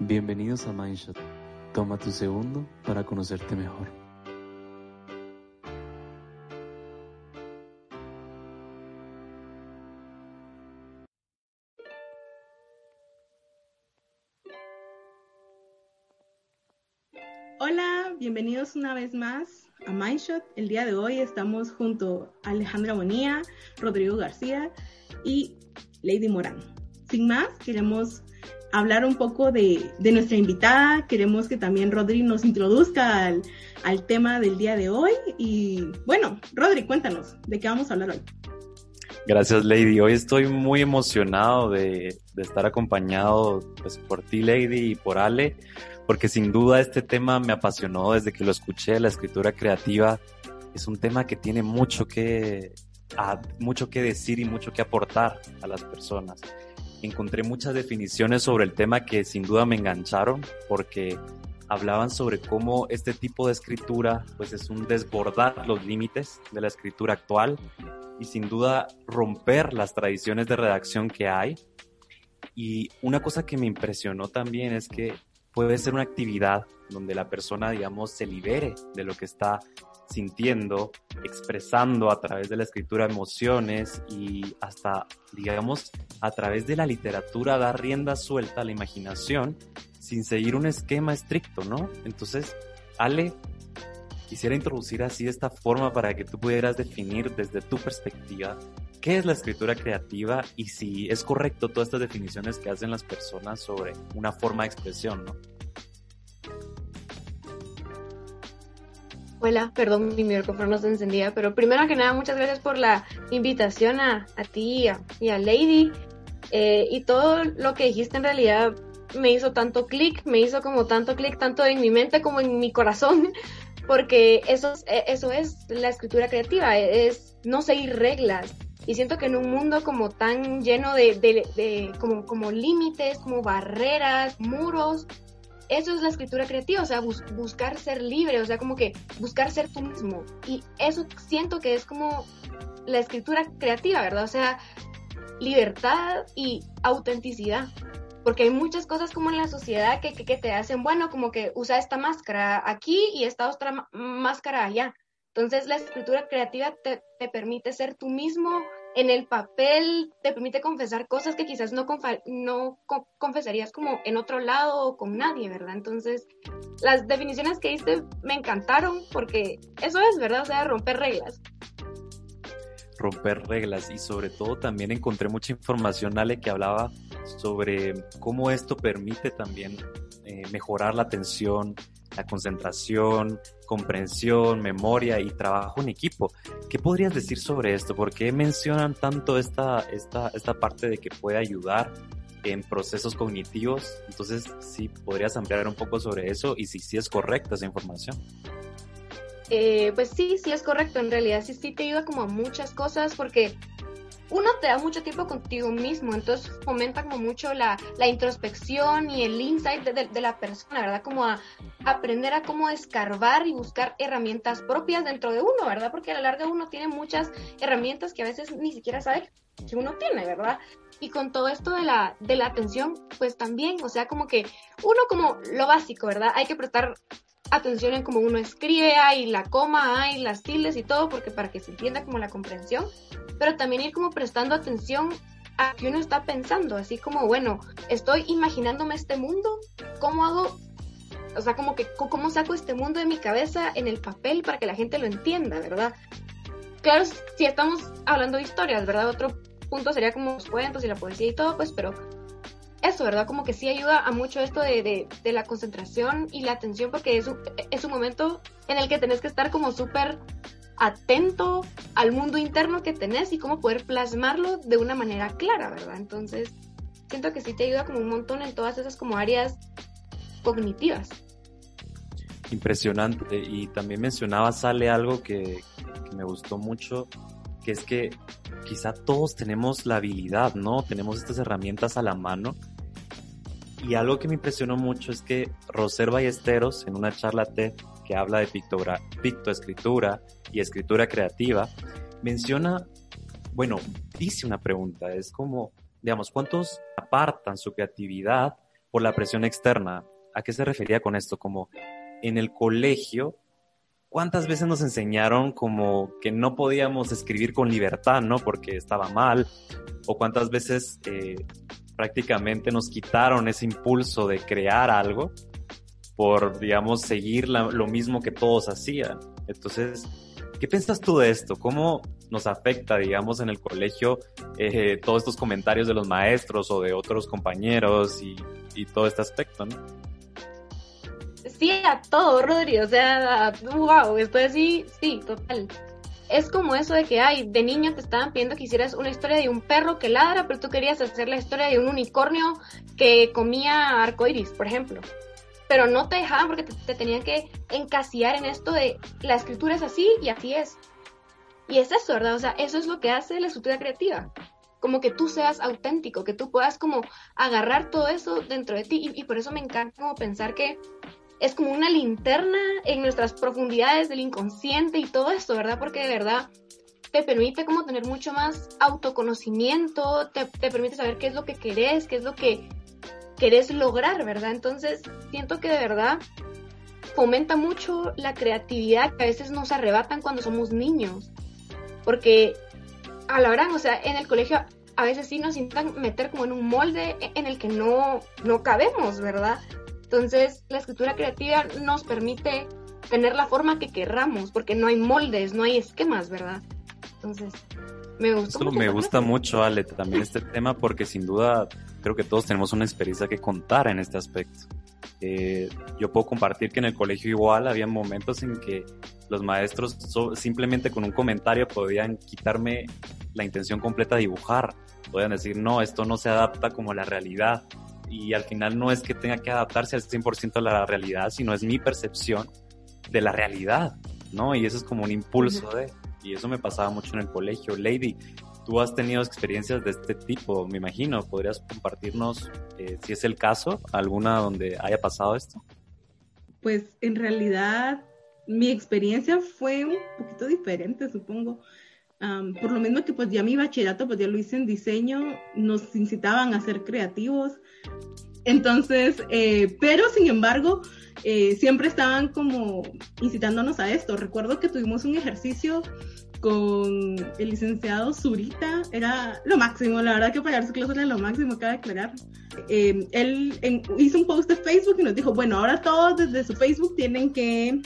Bienvenidos a Mindshot. Toma tu segundo para conocerte mejor. Hola, bienvenidos una vez más a Mindshot. El día de hoy estamos junto a Alejandra Bonía, Rodrigo García y Lady Morán. Sin más, queremos hablar un poco de, nuestra invitada. Queremos que también Rodri nos introduzca al, tema del día de hoy. Y bueno, Rodri, cuéntanos, ¿de qué vamos a hablar hoy? Gracias, Lady. Hoy estoy muy emocionado de, estar acompañado pues, por ti, Lady, y por Ale, porque sin duda este tema me apasionó desde que lo escuché, la escritura creativa. Es un tema que tiene mucho que, mucho que decir y mucho que aportar a las personas encontré muchas definiciones sobre el tema que sin duda me engancharon porque hablaban sobre cómo este tipo de escritura pues es un desbordar los límites de la escritura actual y sin duda romper las tradiciones de redacción que hay. Y una cosa que me impresionó también es que puede ser una actividad donde la persona, digamos, se libere de lo que está sintiendo, expresando a través de la escritura emociones y hasta, digamos, a través de la literatura dar rienda suelta a la imaginación sin seguir un esquema estricto, ¿no? Entonces, Ale, quisiera introducir así esta forma para que tú pudieras definir desde tu perspectiva qué es la escritura creativa y si es correcto todas estas definiciones que hacen las personas sobre una forma de expresión, ¿no? Hola, perdón, mi micrófono no se encendía, pero primero que nada, muchas gracias por la invitación a, a ti y a, Lady. Eh, y todo lo que dijiste en realidad me hizo tanto clic, me hizo como tanto clic, tanto en mi mente como en mi corazón, porque eso, eh, eso es la escritura creativa, es no seguir reglas. Y siento que en un mundo como tan lleno de, de, de como, como límites, como barreras, muros, eso es la escritura creativa, o sea, buscar ser libre, o sea, como que buscar ser tú mismo. Y eso siento que es como la escritura creativa, ¿verdad? O sea, libertad y autenticidad. Porque hay muchas cosas como en la sociedad que, que, te hacen, bueno, como que usa esta máscara aquí y esta otra máscara allá. Entonces la escritura creativa te, te permite ser tú mismo, en el papel te permite confesar cosas que quizás no, confesarías como en otro lado o con nadie, ¿verdad? Entonces, las definiciones que diste me encantaron porque eso es, ¿verdad? O sea, romper reglas. Romper reglas y sobre todo también encontré mucha información, Ale, que hablaba sobre cómo esto permite también eh, mejorar la atención, la concentración, comprensión, memoria y trabajo en equipo. ¿Qué podrías decir sobre esto? ¿Por qué mencionan tanto esta, esta, esta parte de que puede ayudar en procesos cognitivos? Entonces, sí, podrías ampliar un poco sobre eso y si sí es correcta esa información. Eh, pues sí, sí es correcto. En realidad sí, sí te ayuda como a muchas cosas porque uno te da mucho tiempo contigo mismo, entonces fomenta como mucho la, la introspección y el insight de, de, la persona, ¿verdad? Como a, aprender a cómo escarbar y buscar herramientas propias dentro de uno, ¿verdad? Porque a la larga uno tiene muchas herramientas que a veces ni siquiera sabe que uno tiene, ¿verdad? Y con todo esto de la, de la atención, pues también, o sea, como que uno como lo básico, ¿verdad? Hay que prestar atención en cómo uno escribe, hay la coma, hay las tildes y todo, porque para que se entienda como la comprensión, pero también ir como prestando atención a que uno está pensando, así como, bueno, estoy imaginándome este mundo, ¿cómo hago? O sea, como que, ¿cómo saco este mundo de mi cabeza en el papel para que la gente lo entienda, verdad? Claro, si estamos hablando de historias, ¿verdad? Otro punto sería como los cuentos y la poesía y todo, pues, pero eso, ¿verdad? Como que sí ayuda a mucho esto de, de, la concentración y la atención porque es un, es un momento en el que tenés que estar como súper atento al mundo interno que tenés y cómo poder plasmarlo de una manera clara, ¿verdad? Entonces, siento que sí te ayuda como un montón en todas esas como áreas cognitivas. Impresionante. Y también mencionaba, sale algo que, que me gustó mucho, que es que quizá todos tenemos la habilidad, ¿no? Tenemos estas herramientas a la mano. Y algo que me impresionó mucho es que Roser Ballesteros, en una charla TED que habla de pictoescritura y escritura creativa, menciona, bueno, dice una pregunta, es como, digamos, ¿cuántos apartan su creatividad por la presión externa? ¿A qué se refería con esto? Como en el colegio ¿cuántas veces nos enseñaron como que no podíamos escribir con libertad, ¿no? Porque estaba mal. O cuántas veces eh, prácticamente nos quitaron ese impulso de crear algo por, digamos, seguir lo mismo que todos hacían. Entonces, ¿qué piensas tú de esto? ¿Cómo nos afecta, digamos, en el colegio eh, todos estos comentarios de los maestros o de otros compañeros y, todo este aspecto, ¿no? sí a todo, Rodri, o sea, wow, estoy así, sí, total. Es como eso de que, ay, de niño te estaban pidiendo que hicieras una historia de un perro que ladra, pero tú querías hacer la historia de un unicornio que comía arcoiris, por ejemplo. Pero no te dejaban porque te, tenían que encasillar en esto de la escritura es así y así es. Y es eso, ¿verdad? O sea, eso es lo que hace la escritura creativa como que tú seas auténtico, que tú puedas como agarrar todo eso dentro de ti y, y, por eso me encanta como pensar que es como una linterna en nuestras profundidades del inconsciente y todo esto, ¿verdad? Porque de verdad te permite como tener mucho más autoconocimiento, te, te permite saber qué es lo que querés, qué es lo que querés lograr, ¿verdad? Entonces siento que de verdad fomenta mucho la creatividad que a veces nos arrebatan cuando somos niños. Porque a la verdad, o sea, en el colegio a veces sí nos intentan meter como en un molde en el que no, no cabemos, ¿verdad? Entonces, la escritura creativa nos permite tener la forma que querramos, porque no hay moldes, no hay esquemas, ¿verdad? Entonces, me gusta mucho. Me gusta mucho, Ale, también este tema, porque sin duda creo que todos tenemos una experiencia que contar en este aspecto. Eh, yo puedo compartir que en el colegio igual había momentos en que los maestros simplemente con un comentario podían quitarme la intención completa de dibujar. Podían decir, no, esto no se adapta como a la realidad y al final no es que tenga que adaptarse al 100% a la realidad, sino es mi percepción de la realidad, ¿no? Y eso es como un impulso de, y eso me pasaba mucho en el colegio. Lady, tú has tenido experiencias de este tipo, me imagino, ¿podrías compartirnos, eh, si es el caso, alguna donde haya pasado esto? Pues en realidad mi experiencia fue un poquito diferente, supongo por lo mismo que pues ya mi bachillerato pues ya lo hice en diseño, nos incitaban a ser creativos. Entonces, eh, pero sin embargo, eh, siempre estaban como incitándonos a esto. Recuerdo que tuvimos un ejercicio con el licenciado Zurita, era lo máximo, la verdad que pagar su clase era lo máximo, cabe aclarar. Eh, él hizo un post de Facebook y nos dijo, bueno, ahora todos desde su Facebook tienen que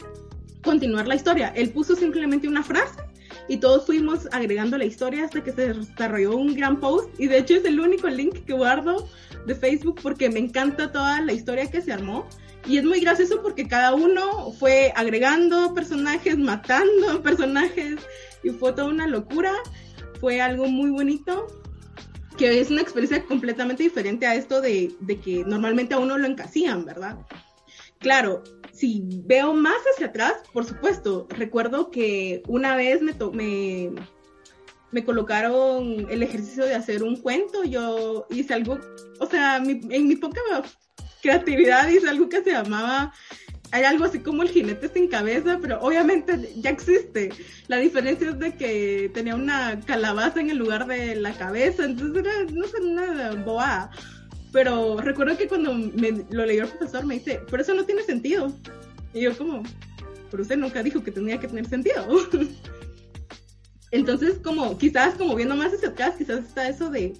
continuar la historia. Él puso simplemente una frase y todos fuimos agregando la historia hasta que se desarrolló un gran post. Y de hecho es el único link que guardo de Facebook porque me encanta toda la historia que se armó. Y es muy gracioso porque cada uno fue agregando personajes, matando personajes y fue toda una locura, fue algo muy bonito que es una experiencia completamente diferente a esto de, de que normalmente a uno lo encasían, ¿verdad? Claro, si veo más hacia atrás, por supuesto, recuerdo que una vez me, me, colocaron el ejercicio de hacer un cuento, yo hice algo, o sea, en mi poca creatividad hice algo que se llamaba, hay algo así como el jinete sin cabeza, pero obviamente ya existe. La diferencia es de que tenía una calabaza en el lugar de la cabeza, entonces era, no sé, una boa pero recuerdo que cuando me, lo leyó el profesor me dice, pero eso no tiene sentido. Y yo como, pero usted nunca dijo que tenía que tener sentido. Entonces, como quizás como viendo más hacia atrás, quizás está eso de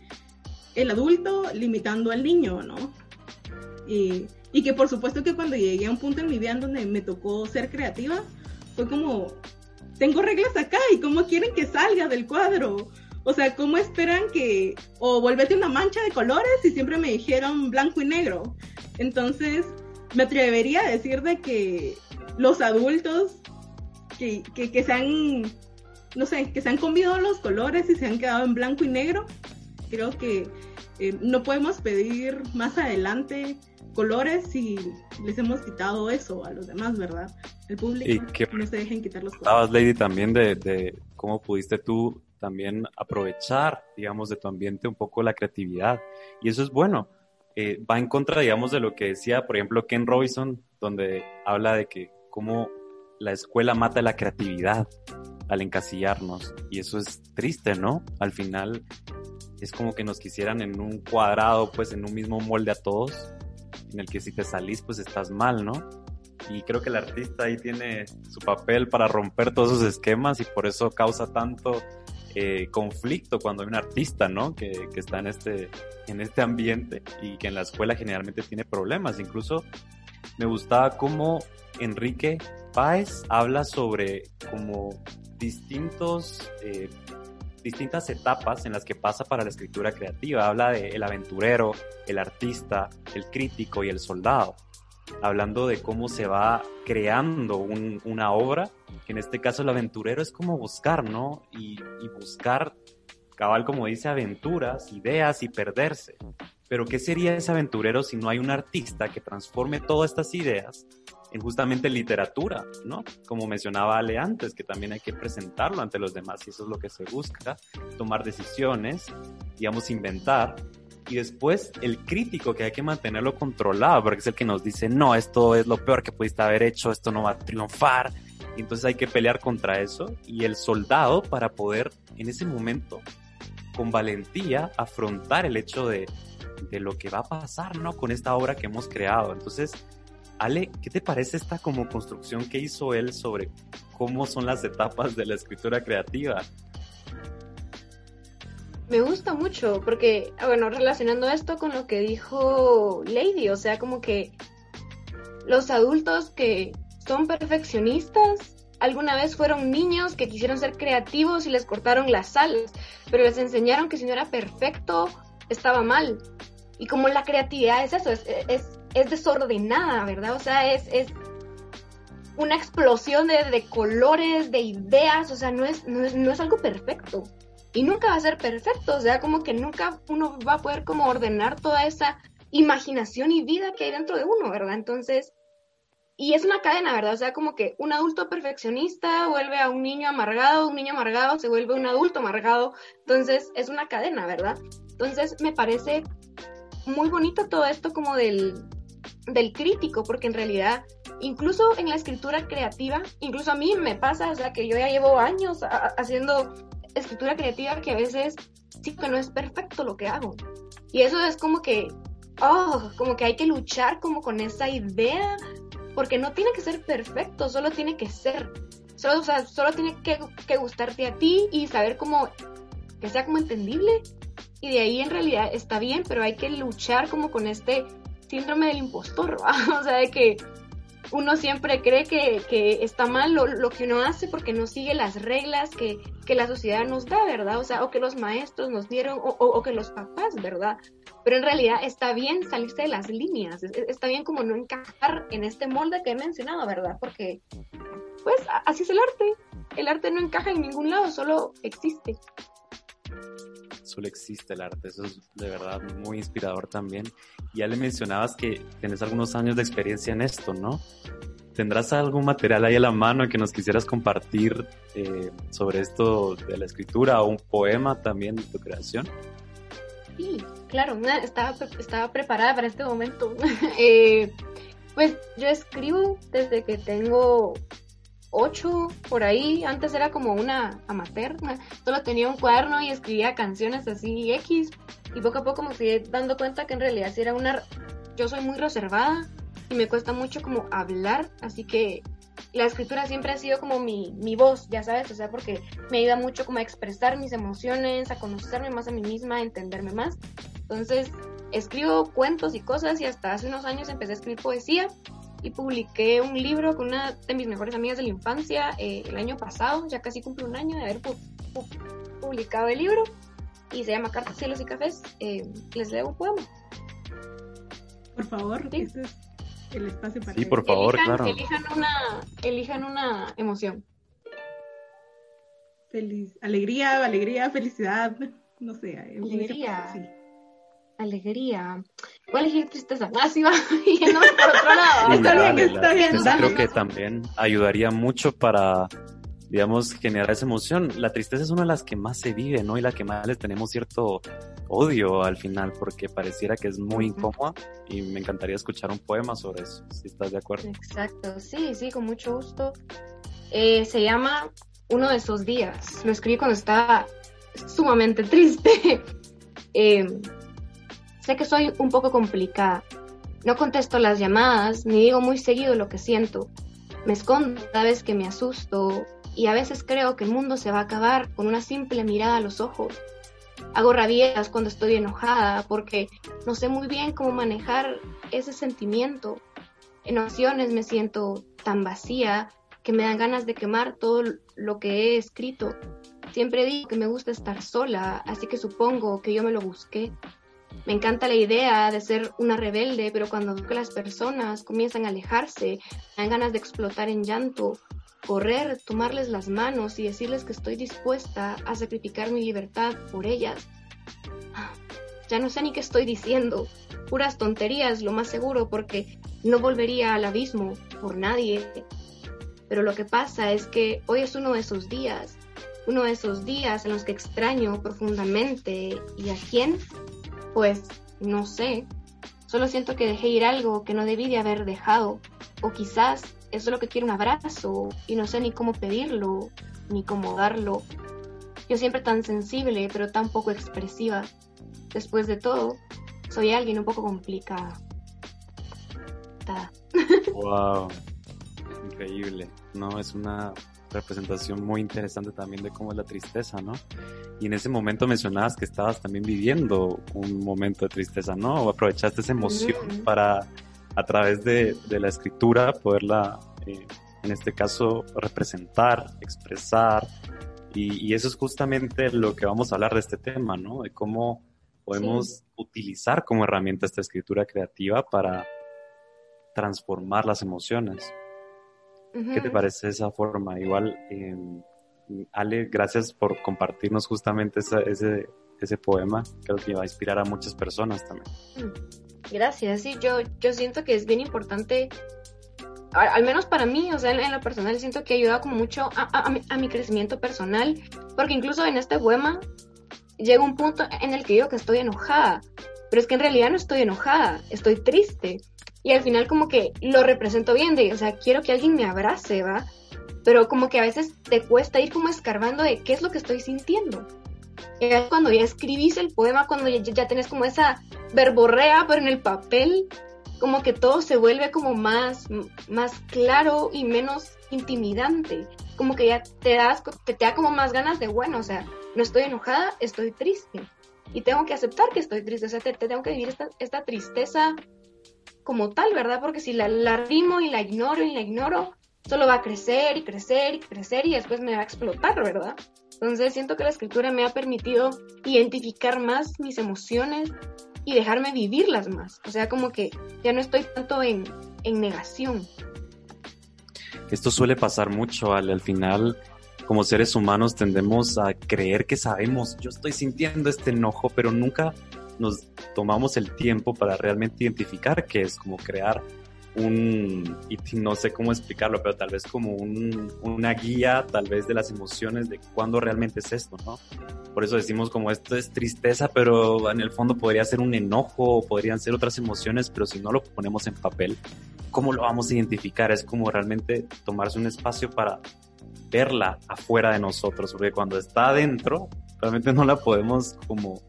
el adulto limitando al niño, ¿no? Y, y que por supuesto que cuando llegué a un punto en mi vida en donde me tocó ser creativa, fue como, tengo reglas acá y cómo quieren que salga del cuadro o sea, ¿cómo esperan que, o volvete una mancha de colores y siempre me dijeron blanco y negro? Entonces, me atrevería a decir de que los adultos que, que, se han, no sé, que se han comido los colores y se han quedado en blanco y negro, creo que eh, no podemos pedir más adelante colores si les hemos quitado eso a los demás, ¿verdad? El público Y que- no se dejen quitar los colores. Lady, también de, de cómo pudiste tú también aprovechar, digamos, de tu ambiente un poco la creatividad. Y eso es bueno. Eh, va en contra, digamos, de lo que decía, por ejemplo, Ken Robinson, donde habla de que cómo la escuela mata la creatividad al encasillarnos. Y eso es triste, ¿no? Al final es como que nos quisieran en un cuadrado, pues en un mismo molde a todos, en el que si te salís, pues estás mal, ¿no? Y creo que el artista ahí tiene su papel para romper todos esos esquemas y por eso causa tanto eh, conflicto cuando hay un artista, ¿no? Que, que está en este, en este ambiente y que en la escuela generalmente tiene problemas. Incluso me gustaba cómo Enrique Páez habla sobre como distintos, eh, distintas etapas en las que pasa para la escritura creativa. Habla de el aventurero, el artista, el crítico y el soldado hablando de cómo se va creando un- una obra, que en este caso el aventurero es como buscar, ¿no? Y, y buscar, cabal como dice, aventuras, ideas y perderse. Pero ¿qué sería ese aventurero si no hay un artista que transforme todas estas ideas en justamente literatura, ¿no? Como mencionaba Ale antes, que también hay que presentarlo ante los demás y eso es lo que se busca, tomar decisiones, digamos, inventar y después el crítico que hay que mantenerlo controlado, porque es el que nos dice, no, esto es lo peor que pudiste haber hecho, esto no va a triunfar. Entonces hay que pelear contra eso. Y el soldado para poder en ese momento, con valentía, afrontar el hecho de, de lo que va a pasar, ¿no? Con esta obra que hemos creado. Entonces, Ale, ¿qué te parece esta como construcción que hizo él sobre cómo son las etapas de la escritura creativa? Me gusta mucho porque, ah, bueno, relacionando esto con lo que dijo Lady, o sea, como que los adultos que son perfeccionistas alguna vez fueron niños que quisieron ser creativos y les cortaron las alas, pero les enseñaron que si no era perfecto estaba mal. Y como la creatividad es eso, es, es, es desordenada, ¿verdad? O sea, es, es una explosión de, de colores, de ideas, o sea, no es, no es, no es algo perfecto y nunca va a ser perfecto, o sea, como que nunca uno va a poder como ordenar toda esa imaginación y vida que hay dentro de uno, ¿verdad? Entonces, y es una cadena, ¿verdad? O sea, como que un adulto perfeccionista vuelve a un niño amargado, un niño amargado se vuelve un adulto amargado, entonces es una cadena, ¿verdad? Entonces, me parece muy bonito todo esto como del, del crítico, porque en realidad, incluso en la escritura creativa, incluso a mí me pasa, o sea, que yo ya llevo años haciendo escritura creativa que a veces sí que no es perfecto lo que hago. Y eso es como que, oh, como que hay que luchar como con esa idea, porque no tiene que ser perfecto, solo tiene que ser. Solo, o sea, solo tiene que, que gustarte a ti y saber cómo, que sea como entendible. Y de ahí en realidad está bien, pero hay que luchar como con este síndrome del impostor, o sea, de que uno siempre cree que, que está mal lo, lo, que uno hace porque no sigue las reglas que, que, la sociedad nos da, ¿verdad? O sea, o que los maestros nos dieron, o, o, o, que los papás, ¿verdad? Pero en realidad está bien salirse de las líneas, está bien como no encajar en este molde que he mencionado, ¿verdad? Porque, pues, así es el arte. El arte no encaja en ningún lado, solo existe. Solo existe el arte, eso es de verdad muy inspirador también. Ya le mencionabas que tienes algunos años de experiencia en esto, ¿no? ¿Tendrás algún material ahí a la mano que nos quisieras compartir eh, sobre esto de la escritura o un poema también de tu creación? Sí, claro, estaba, estaba preparada para este momento. eh, pues yo escribo desde que tengo ocho por ahí. Antes era como una amateur, solo tenía un cuaderno y escribía canciones así X. Y poco a poco me fui dando cuenta que en realidad sí era una... Yo soy muy reservada y me cuesta mucho como hablar, así que la escritura siempre ha sido como mi, mi voz, ya sabes, o sea, porque me ayuda mucho como a expresar mis emociones, a conocerme más a mí misma, a entenderme más. Entonces, escribo cuentos y cosas y hasta hace unos años empecé a escribir poesía y publiqué un libro con una de mis mejores amigas de la infancia eh, el año pasado, ya casi cumple un año de haber pu pu publicado el libro y se llama Cartas, Cielos y Cafés. Eh, les leo un poema. Por favor, ¿Sí? este es el espacio para Sí, por favor, elijan, claro. Elijan una, elijan una emoción. Feliz, alegría, alegría, felicidad, no sé. Alegría. Sí. alegría. Voy a elegir tristeza. Ah, sí, va yéndome por otro lado. Está bien, está bien, creo que también ayudaría mucho para, digamos, generar esa emoción. La tristeza es una de las que más se vive, ¿no? Y la que más les tenemos cierto odio al final, porque pareciera que es muy incómoda y me encantaría escuchar un poema sobre eso, si estás de acuerdo. Exacto, sí, sí, con mucho gusto. Eh, se llama Uno de esos días. Lo escribí cuando estaba sumamente triste. Eh, sé que soy un poco complicada. No contesto las llamadas ni digo muy seguido lo que siento. Me escondo cada vez que me asusto y a veces creo que el mundo se va a acabar con una simple mirada a los ojos. Hago rabietas cuando estoy enojada porque no sé muy bien cómo manejar ese sentimiento. En ocasiones me siento tan vacía que me dan ganas de quemar todo lo que he escrito. Siempre digo que me gusta estar sola, así que supongo que yo me lo busqué. Me encanta la idea de ser una rebelde, pero cuando las personas comienzan a alejarse, dan ganas de explotar en llanto, correr, tomarles las manos y decirles que estoy dispuesta a sacrificar mi libertad por ellas. Ya no sé ni qué estoy diciendo. Puras tonterías, lo más seguro, porque no volvería al abismo por nadie. Pero lo que pasa es que hoy es uno de esos días, uno de esos días en los que extraño profundamente. ¿Y a quién? Pues no sé. Solo siento que dejé ir algo que no debí de haber dejado. O quizás es solo que quiero un abrazo y no sé ni cómo pedirlo, ni cómo darlo. Yo siempre tan sensible, pero tan poco expresiva. Después de todo, soy alguien un poco complicada. Wow, increíble. No, es una representación muy interesante también de cómo es la tristeza, ¿no? Y en ese momento mencionabas que estabas también viviendo un momento de tristeza, ¿no? O aprovechaste esa emoción para, a través de, de la escritura, poderla, eh, en este caso, representar, expresar. Y, y eso es justamente lo que vamos a hablar de este tema, ¿no? De cómo podemos utilizar como herramienta esta escritura creativa para transformar las emociones. ¿Qué te parece esa forma? Igual, eh, Ale, gracias por compartirnos justamente esa- ese, ese poema. Creo que va a inspirar a muchas personas también. Gracias, sí, yo, yo siento que es bien importante, al menos para mí, o sea, en, en lo personal, siento que ha ayudado como mucho a, a- a mi, a mi crecimiento personal, porque incluso en este poema llega un punto en el que digo que estoy enojada, pero es que en realidad no estoy enojada, estoy triste, y al final como que lo represento bien, de, o sea, quiero que alguien me abrace, ¿va? Pero como que a veces te cuesta ir como escarbando de qué es lo que estoy sintiendo. Es cuando ya escribís el poema, cuando ya, ya tenés como esa verborrea, pero en el papel, como que todo se vuelve como más, más claro y menos intimidante. Como que ya te das, te, te da como más ganas de, bueno, o sea, no estoy enojada, estoy triste. Y tengo que aceptar que estoy triste, o sea, te, te tengo que vivir esta, esta tristeza como tal, ¿verdad? Porque si la, la rimo y la ignoro y la ignoro, solo va a crecer y crecer y crecer y después me va a explotar, ¿verdad? Entonces siento que la escritura me ha permitido identificar más mis emociones y dejarme vivirlas más. O sea, como que ya no estoy tanto en, en negación. Esto suele pasar mucho, Ale. Al final, como seres humanos, tendemos a creer que sabemos, yo estoy sintiendo este enojo, pero nunca nos tomamos el tiempo para realmente identificar qué es, como crear un, y no sé cómo explicarlo, pero tal vez como un, una guía, tal vez de las emociones, de cuándo realmente es esto, ¿no? Por eso decimos como esto es tristeza, pero en el fondo podría ser un enojo, o podrían ser otras emociones, pero si no lo ponemos en papel, ¿cómo lo vamos a identificar? Es como realmente tomarse un espacio para verla afuera de nosotros, porque cuando está adentro, realmente no la podemos como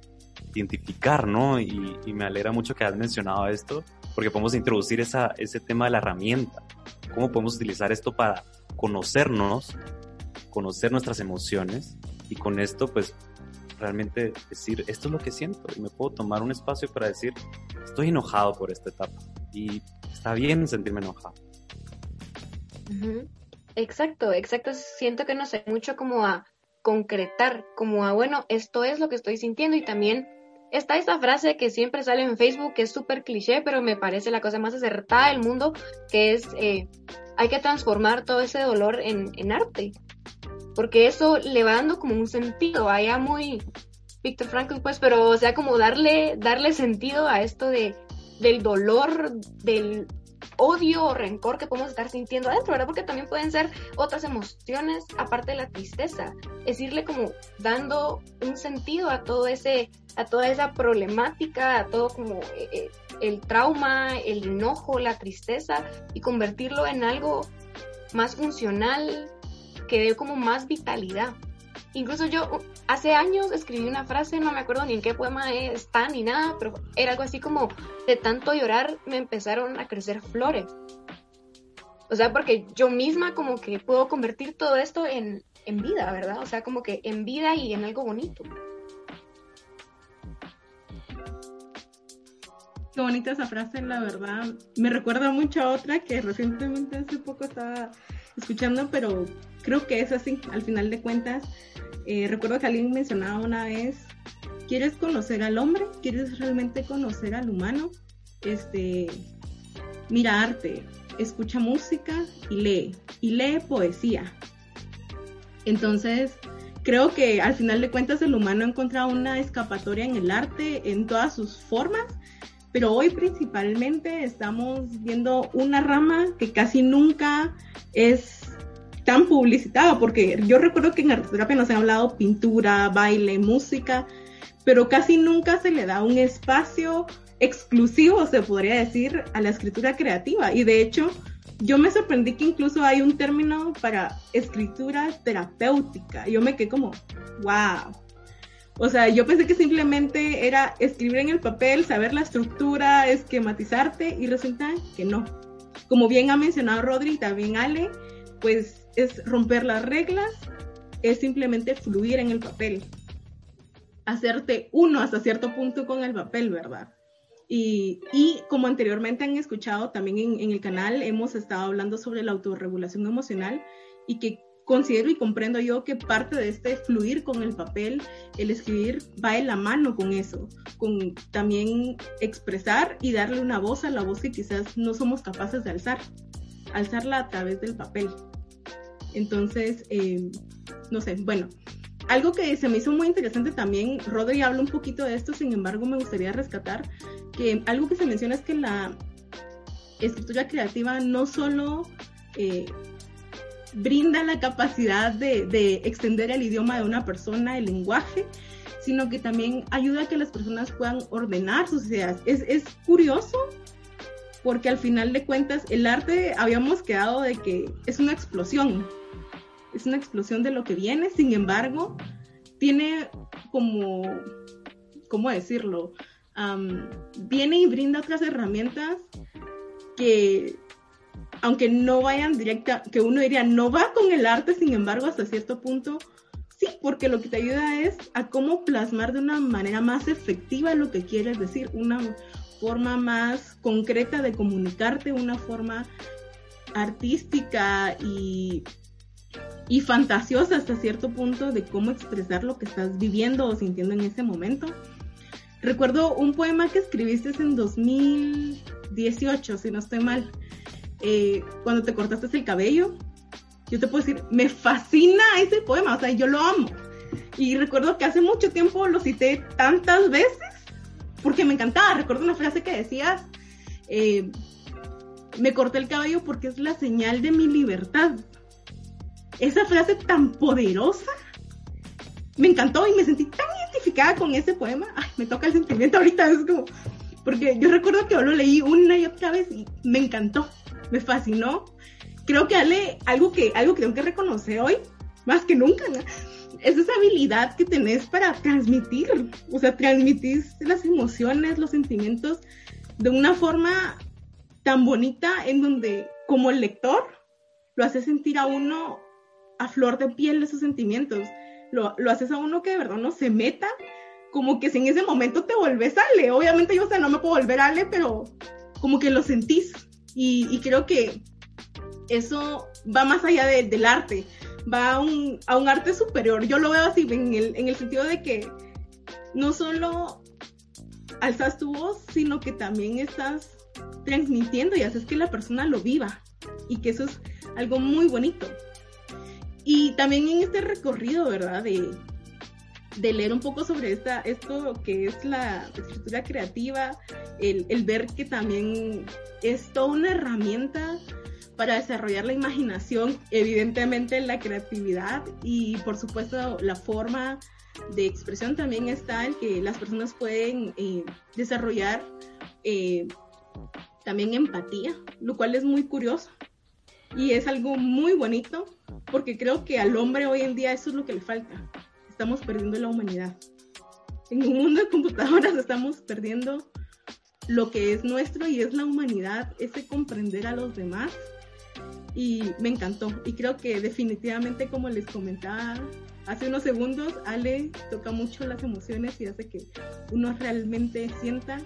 identificar, ¿no? Y, y me alegra mucho que has mencionado esto, porque podemos introducir esa, ese tema de la herramienta. ¿Cómo podemos utilizar esto para conocernos, conocer nuestras emociones y con esto, pues, realmente decir, esto es lo que siento y me puedo tomar un espacio para decir, estoy enojado por esta etapa y está bien sentirme enojado. Exacto, exacto. Siento que no sé mucho como a concretar, como a, bueno, esto es lo que estoy sintiendo y también está esa frase que siempre sale en Facebook, que es súper cliché, pero me parece la cosa más acertada del mundo, que es, eh, hay que transformar todo ese dolor en, arte, porque eso le va dando como un sentido. Allá muy, Víctor Frankl, pues, pero, o sea, como darle, darle sentido a esto de, del dolor, del odio o rencor que podemos estar sintiendo adentro, ¿verdad? Porque también pueden ser otras emociones aparte de la tristeza. Es irle como dando un sentido a todo ese, a toda esa problemática, a todo como eh, eh, el trauma, el enojo, la tristeza y convertirlo en algo más funcional, que dé como más vitalidad. Incluso yo hace años escribí una frase, no me acuerdo ni en qué poema está ni nada, pero era algo así como, de tanto llorar me empezaron a crecer flores. O sea, porque yo misma como que puedo convertir todo esto en, en vida, ¿verdad? O sea, como que en vida y en algo bonito. Qué bonita esa frase, la verdad. Me recuerda mucho a otra que recientemente hace poco estaba escuchando, pero creo que es así, al final de cuentas. Eh, recuerdo que alguien mencionaba una vez, ¿quieres conocer al hombre? ¿Quieres realmente conocer al humano? Este, mira arte, escucha música y lee, y lee poesía. Entonces, creo que al final de cuentas el humano ha encontrado una escapatoria en el arte en todas sus formas, pero hoy principalmente estamos viendo una rama que casi nunca es tan publicitada, porque yo recuerdo que en arteterapia nos han hablado pintura, baile, música, pero casi nunca se le da un espacio exclusivo, se podría decir, a la escritura creativa. Y de hecho, yo me sorprendí que incluso hay un término para escritura terapéutica. Yo me quedé como, wow. O sea, yo pensé que simplemente era escribir en el papel, saber la estructura, esquematizarte, y resulta que no. Como bien ha mencionado Rodri y también Ale, pues es romper las reglas, es simplemente fluir en el papel, hacerte uno hasta cierto punto con el papel, ¿verdad? Y, como anteriormente han escuchado también en, en, el canal, hemos estado hablando sobre la autorregulación emocional y que considero y comprendo yo que parte de este fluir con el papel, el escribir, va en la mano con eso, con también expresar y darle una voz a la voz que quizás no somos capaces de alzar, alzarla a través del papel. Entonces, eh, no sé, bueno, algo que se me hizo muy interesante también, Rodri habla un poquito de esto, sin embargo me gustaría rescatar que algo que se menciona es que la escritura creativa no solo eh, brinda la capacidad de, extender el idioma de una persona, el lenguaje, sino que también ayuda a que las personas puedan ordenar sus ideas. Es, es curioso porque al final de cuentas el arte habíamos quedado de que es una explosión, es una explosión de lo que viene, sin embargo, tiene como, ¿cómo decirlo? viene y brinda otras herramientas que, aunque no vayan directa, que uno diría, no va con el arte, sin embargo, hasta cierto punto, sí, porque lo que te ayuda es a cómo plasmar de una manera más efectiva lo que quieres decir, una forma más concreta de comunicarte, una forma artística y y fantasiosa hasta cierto punto de cómo expresar lo que estás viviendo o sintiendo en ese momento. Recuerdo un poema que escribiste en 2018, si no estoy mal, eh, cuando te cortaste el cabello. Yo te puedo decir, me fascina ese poema, o sea, yo lo amo. Y recuerdo que hace mucho tiempo lo cité tantas veces porque me encantaba. Recuerdo una frase que decías, eh, me corté el cabello porque es la señal de mi libertad esa frase tan poderosa me encantó y me sentí tan identificada con ese poema. Ay, me toca el sentimiento ahorita, es como, porque yo recuerdo que yo lo leí una y otra vez y me encantó, me fascinó. Creo que Ale, algo que, algo que tengo que reconocer hoy, más que nunca, es esa habilidad que tenés para transmitir, o sea, transmitir las emociones, los sentimientos de una forma tan bonita en donde como el lector lo hace sentir a uno a flor de piel esos sentimientos. Lo, lo, haces a uno que de verdad no se meta, como que si en ese momento te volvés Ale. Obviamente yo, o sea, no me puedo volver Ale, pero como que lo sentís. Y, creo que eso va más allá del arte, va a un, a un, arte superior. Yo lo veo así, en el, en el sentido de que no solo alzas tu voz, sino que también estás transmitiendo y haces que la persona lo viva. Y que eso es algo muy bonito. Y también en este recorrido, ¿verdad? De, de leer un poco sobre esta, esto que es la escritura creativa, el, el ver que también es toda una herramienta para desarrollar la imaginación, evidentemente la creatividad y por supuesto la forma de expresión también está en que las personas pueden eh, desarrollar eh, también empatía, lo cual es muy curioso y es algo muy bonito porque creo que al hombre hoy en día eso es lo que le falta. Estamos perdiendo la humanidad. En un mundo de computadoras estamos perdiendo lo que es nuestro y es la humanidad, ese comprender a los demás. Y me encantó. Y creo que definitivamente, como les comentaba hace unos segundos, Ale toca mucho las emociones y hace que uno realmente sienta,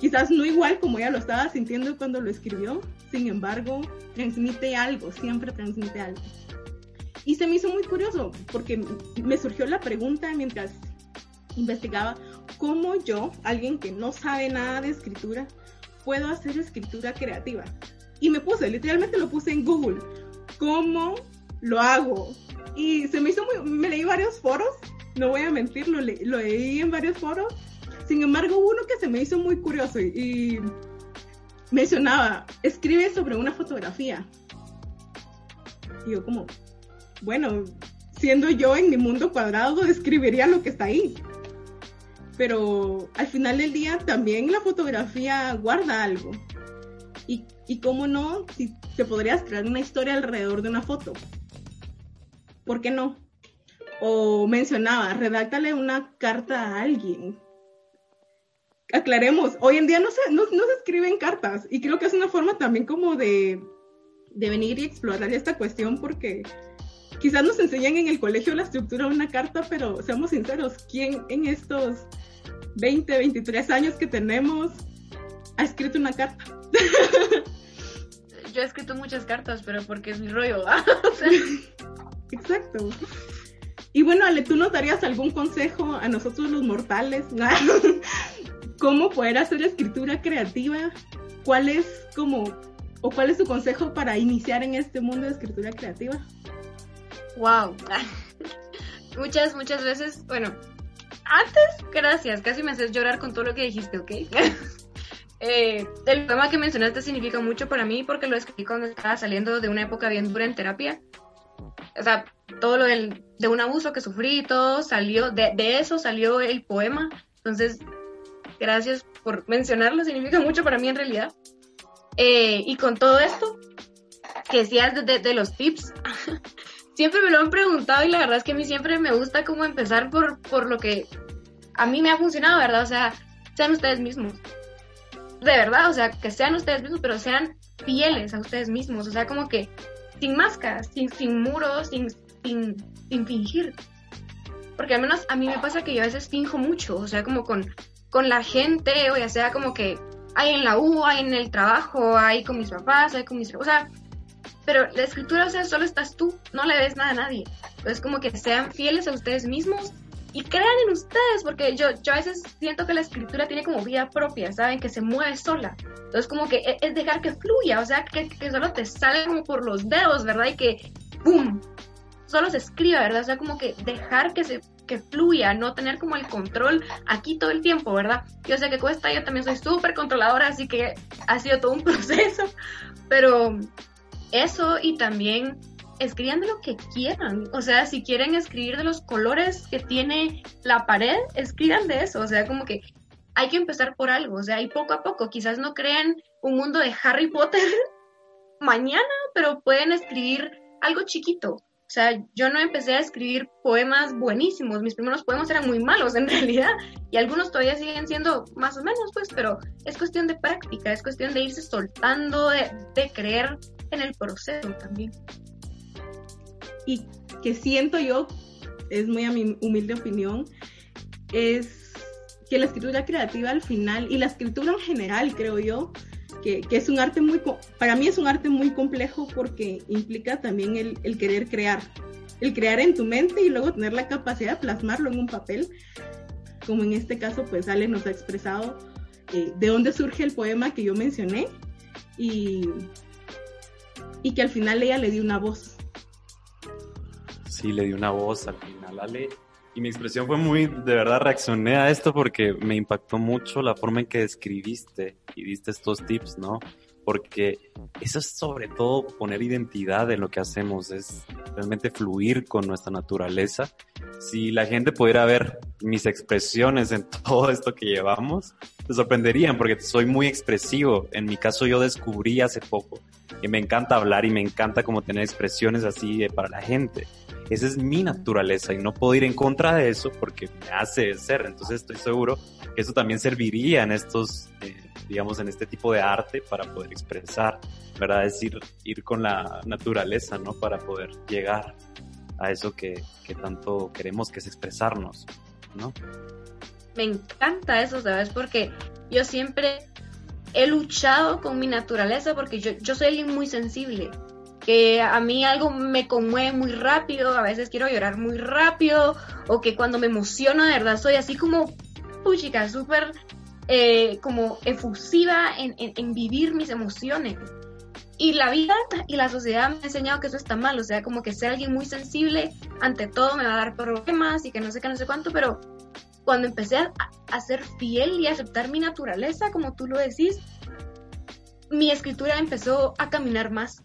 quizás no igual como ella lo estaba sintiendo cuando lo escribió, sin embargo, transmite algo, siempre transmite algo. Y se me hizo muy curioso porque me surgió la pregunta mientras investigaba cómo yo, alguien que no sabe nada de escritura, puedo hacer escritura creativa. Y me puse, literalmente lo puse en Google, ¿cómo lo hago? Y se me hizo muy, me leí varios foros, no voy a mentir, lo, leí en varios foros. Sin embargo, uno que se me hizo muy curioso y mencionaba, escribe sobre una fotografía. Y yo como, bueno, siendo yo en mi mundo cuadrado, escribiría lo que está ahí. Pero al final del día también la fotografía guarda algo. Y, y cómo no, si te podrías crear una historia alrededor de una foto. ¿Por qué no? O mencionaba, redáctale una carta a alguien aclaremos, hoy en día no se, no, se escriben cartas y creo que es una forma también como de, de venir y explorar esta cuestión porque quizás nos enseñan en el colegio la estructura de una carta, pero seamos sinceros, ¿quién en estos 20, 23 años que tenemos ha escrito una carta? Yo he escrito muchas cartas, pero porque es mi rollo. Exacto. Y bueno, Ale, ¿tú nos darías algún consejo a nosotros los mortales? cómo poder hacer escritura creativa, cuál es como, o cuál es tu consejo para iniciar en este mundo de escritura creativa. Wow. muchas, muchas veces, bueno, antes, gracias, casi me haces llorar con todo lo que dijiste, ¿ok? eh, el tema que mencionaste significa mucho para mí porque lo escribí cuando estaba saliendo de una época bien dura en terapia. O sea, todo lo del, de un abuso que sufrí, todo salió, de, de eso salió el poema. Entonces, Gracias por mencionarlo, significa mucho para mí en realidad. Eh, y con todo esto, que decías de, de, los tips, siempre me lo han preguntado y la verdad es que a mí siempre me gusta como empezar por, por lo que a mí me ha funcionado, ¿verdad? O sea, sean ustedes mismos. De verdad, o sea, que sean ustedes mismos, pero sean fieles a ustedes mismos. O sea, como que sin máscaras, sin, sin muros, sin, sin, fingir. Porque al menos a mí me pasa que yo a veces finjo mucho, o sea, como con con la gente, o ya sea como que hay en la U, hay en el trabajo, hay con mis papás, hay con mis... O sea, pero la escritura, o sea, solo estás tú, no le ves nada a nadie. Entonces, como que sean fieles a ustedes mismos y crean en ustedes, porque yo, yo a veces siento que la escritura tiene como vida propia, ¿saben? Que se mueve sola. Entonces, como que e, es dejar que fluya, o sea, que, que solo te sale como por los dedos, ¿verdad? Y que, ¡pum! Solo se escriba, ¿verdad? O sea, como que dejar que se que fluya, no tener como el control aquí todo el tiempo, ¿verdad? Yo sé que cuesta, yo también soy súper controladora, así que ha sido todo un proceso, pero eso y también escriban de lo que quieran, o sea, si quieren escribir de los colores que tiene la pared, escriban de eso, o sea, como que hay que empezar por algo, o sea, y poco a poco, quizás no crean un mundo de Harry Potter mañana, pero pueden escribir algo chiquito, o sea, yo no empecé a escribir poemas buenísimos, mis primeros poemas eran muy malos en realidad. Y algunos todavía siguen siendo más o menos, pues, pero es cuestión de práctica, es cuestión de irse soltando, de, creer en el proceso también. Y que siento yo, es muy a mi humilde opinión, es que la escritura creativa al final y la escritura en general, creo yo, que, es un arte muy, para mí es un arte muy complejo porque implica también el, querer crear, el crear en tu mente y luego tener la capacidad de plasmarlo en un papel, como en este caso pues Ale nos ha expresado eh, de dónde surge el poema que yo mencioné y, y que al final ella le dio una voz. Sí, le dio una voz al final, Ale. Y mi expresión fue muy, de verdad reaccioné a esto porque me impactó mucho la forma en que describiste y diste estos tips, ¿no? Porque eso es sobre todo poner identidad en lo que hacemos, es realmente fluir con nuestra naturaleza. Si la gente pudiera ver mis expresiones en todo esto que llevamos, te sorprenderían porque soy muy expresivo. En mi caso yo descubrí hace poco que me encanta hablar y me encanta como tener expresiones así para la gente. Esa es mi naturaleza y no puedo ir en contra de eso porque me hace ser. Entonces estoy seguro que eso también serviría en estos, eh, digamos, en este tipo de arte para poder expresar, ¿verdad? Es ir, ir con la naturaleza, ¿no? Para poder llegar a eso que, que tanto queremos, que es expresarnos, ¿no? Me encanta eso, ¿sabes? Porque yo siempre he luchado con mi naturaleza porque yo, yo soy alguien muy sensible que a mí algo me conmueve muy rápido, a veces quiero llorar muy rápido, o que cuando me emociono de verdad soy así como, chica, súper eh, como efusiva en, en, vivir mis emociones. Y la vida y la sociedad me ha enseñado que eso está mal, o sea, como que ser alguien muy sensible ante todo me va a dar problemas y que no sé qué, no sé cuánto, pero cuando empecé a, ser fiel y a aceptar mi naturaleza, como tú lo decís, mi escritura empezó a caminar más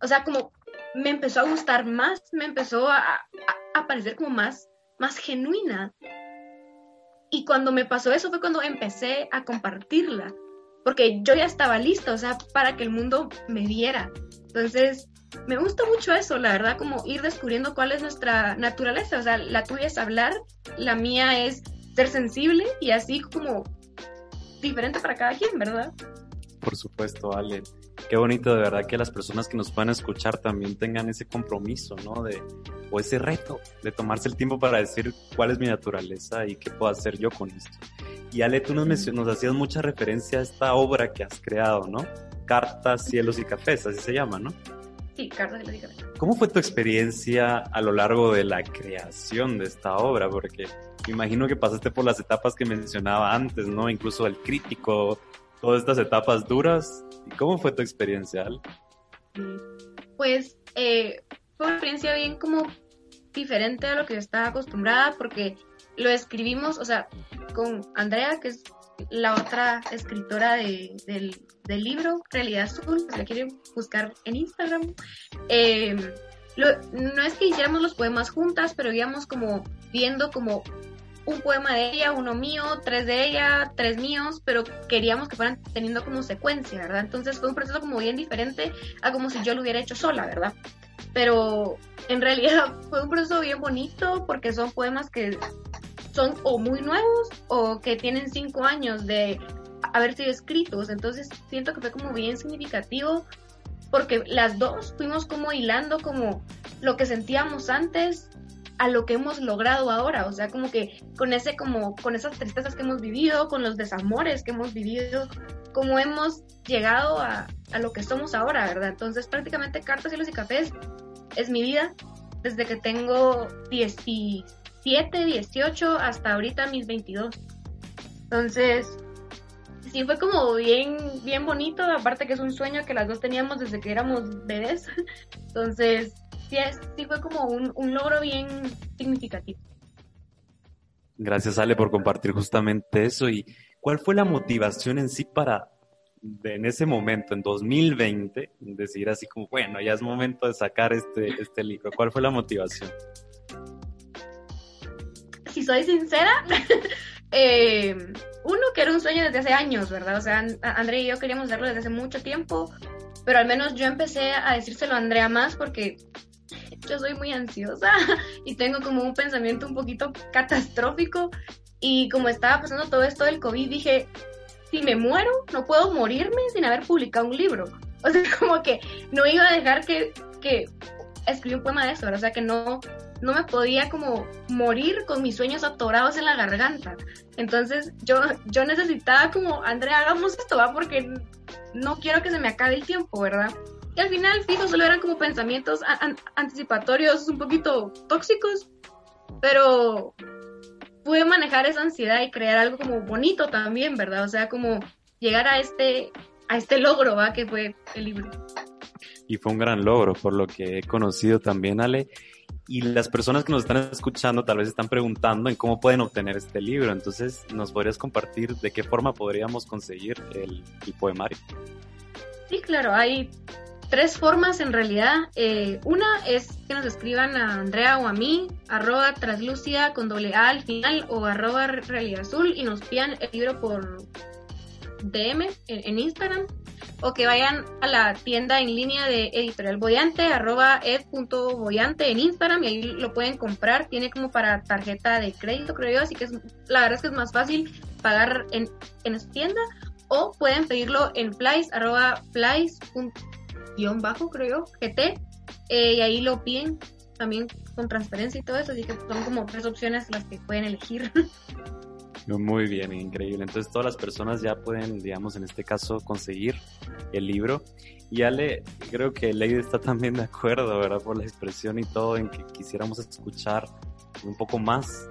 o sea, como me empezó a gustar más, me empezó a, a, parecer como más, más genuina. Y cuando me pasó eso fue cuando empecé a compartirla, porque yo ya estaba lista, o sea, para que el mundo me viera. Entonces, me gusta mucho eso, la verdad, como ir descubriendo cuál es nuestra naturaleza. O sea, la tuya es hablar, la mía es ser sensible y así como diferente para cada quien, ¿verdad? Por supuesto, Ale qué bonito de verdad que las personas que nos puedan escuchar también tengan ese compromiso, ¿no? De, o ese reto de tomarse el tiempo para decir cuál es mi naturaleza y qué puedo hacer yo con esto. Y Ale, tú nos, nos hacías mucha referencia a esta obra que has creado, ¿no? Cartas, cielos y cafés, así se llama, ¿no? Sí, Cartas, cielos y cafés. ¿Cómo fue tu experiencia a lo largo de la creación de esta obra? Porque me imagino que pasaste por las etapas que mencionaba antes, ¿no? Incluso el crítico, todas estas etapas duras. ¿Y cómo fue tu experiencia? Pues eh, fue una experiencia bien como diferente a lo que yo estaba acostumbrada porque lo escribimos, o sea, con Andrea, que es la otra escritora de, del, libro, Realidad Azul, si la quieren buscar en Instagram. Eh, no es que hiciéramos los poemas juntas, pero íbamos como viendo como un poema de ella, uno mío, tres de ella, tres míos, pero queríamos que fueran teniendo como secuencia, ¿verdad? Entonces fue un proceso como bien diferente a como si yo lo hubiera hecho sola, ¿verdad? Pero en realidad fue un proceso bien bonito porque son poemas que son o muy nuevos o que tienen cinco años de haber sido escritos, entonces siento que fue como bien significativo porque las dos fuimos como hilando como lo que sentíamos antes a lo que hemos logrado ahora, o sea, como que con ese como con esas tristezas que hemos vivido, con los desamores que hemos vivido, como hemos llegado a, a lo que somos ahora, ¿verdad? Entonces, prácticamente Cartas, Cielos y Cafés es mi vida desde que tengo 17, 18 hasta ahorita mis 22. Entonces, sí fue como bien, bien bonito, aparte que es un sueño que las dos teníamos desde que éramos bebés. Entonces, sí, fue como un, un logro bien significativo. Gracias, Ale, por compartir justamente eso. ¿Y cuál fue la motivación en sí para, en ese momento, en 2020, decir así como, bueno, ya es momento de sacar este, este libro? ¿Cuál fue la motivación? Si soy sincera, eh, uno que era un sueño desde hace años, ¿verdad? O sea, André y yo queríamos hacerlo desde hace mucho tiempo, pero al menos yo empecé a decírselo a Andrea más porque yo soy muy ansiosa y tengo como un pensamiento un poquito catastrófico y como estaba pasando todo esto del COVID dije, si me muero, no puedo morirme sin haber publicado un libro. O sea, como que no iba a dejar que, que escribí un poema de eso, o sea, que no, no me podía como morir con mis sueños atorados en la garganta. Entonces yo, yo necesitaba como, Andrea, hagamos esto, ¿va? Porque no quiero que se me acabe el tiempo, ¿verdad? Y al final, fijo, solo eran como pensamientos anticipatorios un poquito tóxicos, pero pude manejar esa ansiedad y crear algo como bonito también, ¿verdad? O sea, como llegar a este, a este logro, ¿va? Que fue el libro. Y fue un gran logro, por lo que he conocido también, Ale. Y las personas que nos están escuchando tal vez están preguntando en cómo pueden obtener este libro. Entonces, ¿nos podrías compartir de qué forma podríamos conseguir el, el poemario? Sí, claro, hay tres formas en realidad. Eh, una es que nos escriban a Andrea o a mí, arroba traslucia con doble A al final o arroba realidad azul y nos pidan el libro por DM en, Instagram o que vayan a la tienda en línea de Editorial Boyante, arroba ed.boyante en Instagram y ahí lo pueden comprar. Tiene como para tarjeta de crédito, creo yo, así que es, la verdad es que es más fácil pagar en, en esa tienda o pueden pedirlo en flies, arroba flies, bajo, creo yo, GT, eh, y ahí lo piden también con transparencia y todo eso, así que son como tres opciones las que pueden elegir. Muy bien, increíble. Entonces todas las personas ya pueden, digamos, en este caso, conseguir el libro. Y Ale, creo que Lady está también de acuerdo, ¿verdad? Por la expresión y todo, en que quisiéramos escuchar un poco más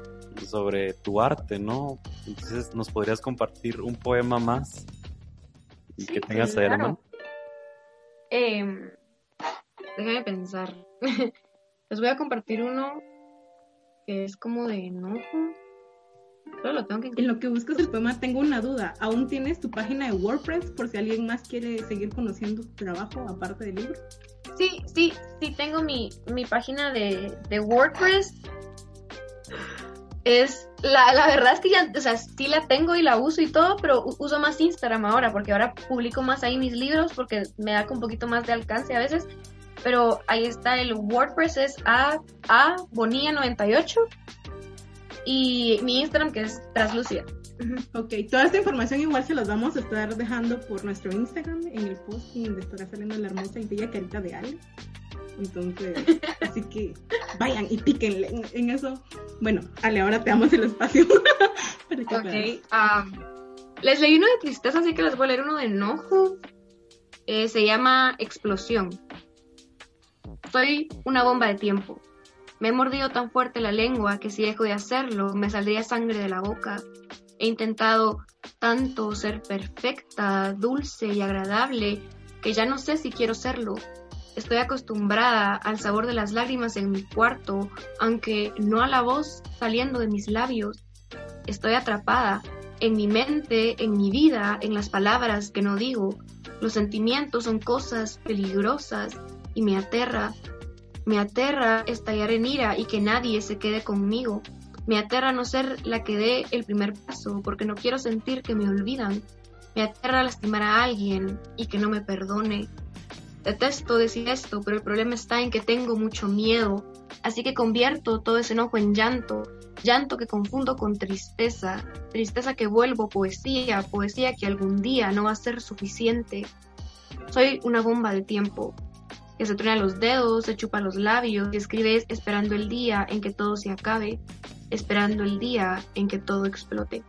sobre tu arte, ¿no? Entonces, ¿nos podrías compartir un poema más que tengas ahí, hermano? Eh, déjame pensar. Les voy a compartir uno que es como de enojo. lo tengo que... En lo que buscas el poema, tengo una duda. ¿Aún tienes tu página de WordPress por si alguien más quiere seguir conociendo tu trabajo aparte del libro? Sí, sí, sí, tengo mi, mi página de, de WordPress es la, la, verdad es que ya, o sea, sí la tengo y la uso y todo, pero uso más Instagram ahora, porque ahora publico más ahí mis libros, porque me da un poquito más de alcance a veces. Pero ahí está el WordPress, es a, a Bonilla98 y mi Instagram que es Traslucia. Ok, toda esta información igual se las vamos a estar dejando por nuestro Instagram en el post donde estará saliendo la hermosa y bella carita de Ale. Entonces, así que vayan y píquenle en, eso. Bueno, Ale, ahora te damos el espacio. ok. Um, les leí uno de tristeza, así que les voy a leer uno de enojo. Eh, se llama Explosión. Soy una bomba de tiempo. Me he mordido tan fuerte la lengua que si dejo de hacerlo me saldría sangre de la boca. He intentado tanto ser perfecta, dulce y agradable que ya no sé si quiero serlo. Estoy acostumbrada al sabor de las lágrimas en mi cuarto, aunque no a la voz saliendo de mis labios. Estoy atrapada en mi mente, en mi vida, en las palabras que no digo. Los sentimientos son cosas peligrosas y me aterra. Me aterra estallar en ira y que nadie se quede conmigo. Me aterra no ser la que dé el primer paso porque no quiero sentir que me olvidan. Me aterra lastimar a alguien y que no me perdone. Detesto decir esto, pero el problema está en que tengo mucho miedo, así que convierto todo ese enojo en llanto, llanto que confundo con tristeza, tristeza que vuelvo poesía, poesía que algún día no va a ser suficiente. Soy una bomba de tiempo, que se truena los dedos, se chupa los labios y escribes esperando el día en que todo se acabe, esperando el día en que todo explote.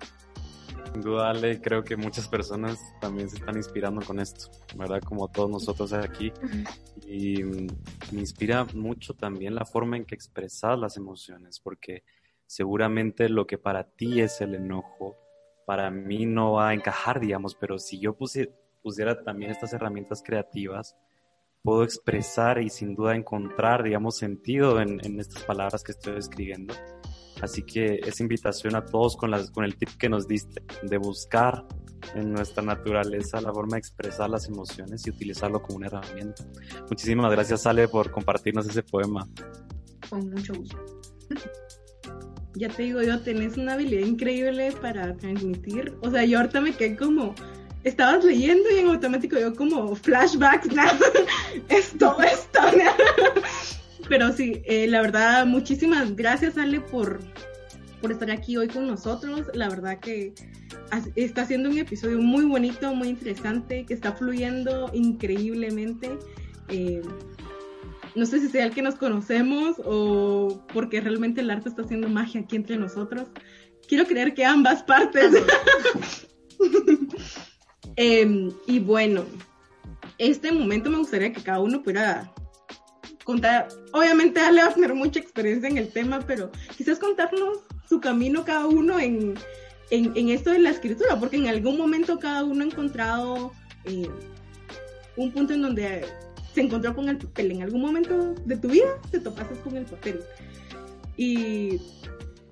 Sin duda, Ale, creo que muchas personas también se están inspirando con esto, ¿verdad? Como todos nosotros aquí. Y me inspira mucho también la forma en que expresas las emociones, porque seguramente lo que para ti es el enojo, para mí no va a encajar, digamos, pero si yo pusiera también estas herramientas creativas, puedo expresar y sin duda encontrar, digamos, sentido en, en estas palabras que estoy escribiendo Así que esa invitación a todos con, las, con el tip que nos diste de buscar en nuestra naturaleza la forma de expresar las emociones y utilizarlo como una herramienta. Muchísimas gracias, Ale, por compartirnos ese poema. Con mucho gusto. Ya te digo yo, tenés una habilidad increíble para transmitir. O sea, yo ahorita me quedé como, estabas leyendo y en automático yo como flashbacks, esto, esto. Pero sí, eh, la verdad, muchísimas gracias, Ale, por, por estar aquí hoy con nosotros. La verdad que está siendo un episodio muy bonito, muy interesante, que está fluyendo increíblemente. Eh, no sé si sea el que nos conocemos o porque realmente el arte está haciendo magia aquí entre nosotros. Quiero creer que ambas partes. Em, y bueno, este momento me gustaría que cada uno pudiera contar, obviamente Ale va a tener mucha experiencia en el tema, pero quizás contarnos su camino cada uno en, en, esto de la escritura, porque en algún momento cada uno ha encontrado eh, un punto en donde se encontró con el papel. En algún momento de tu vida te topaste con el papel. Y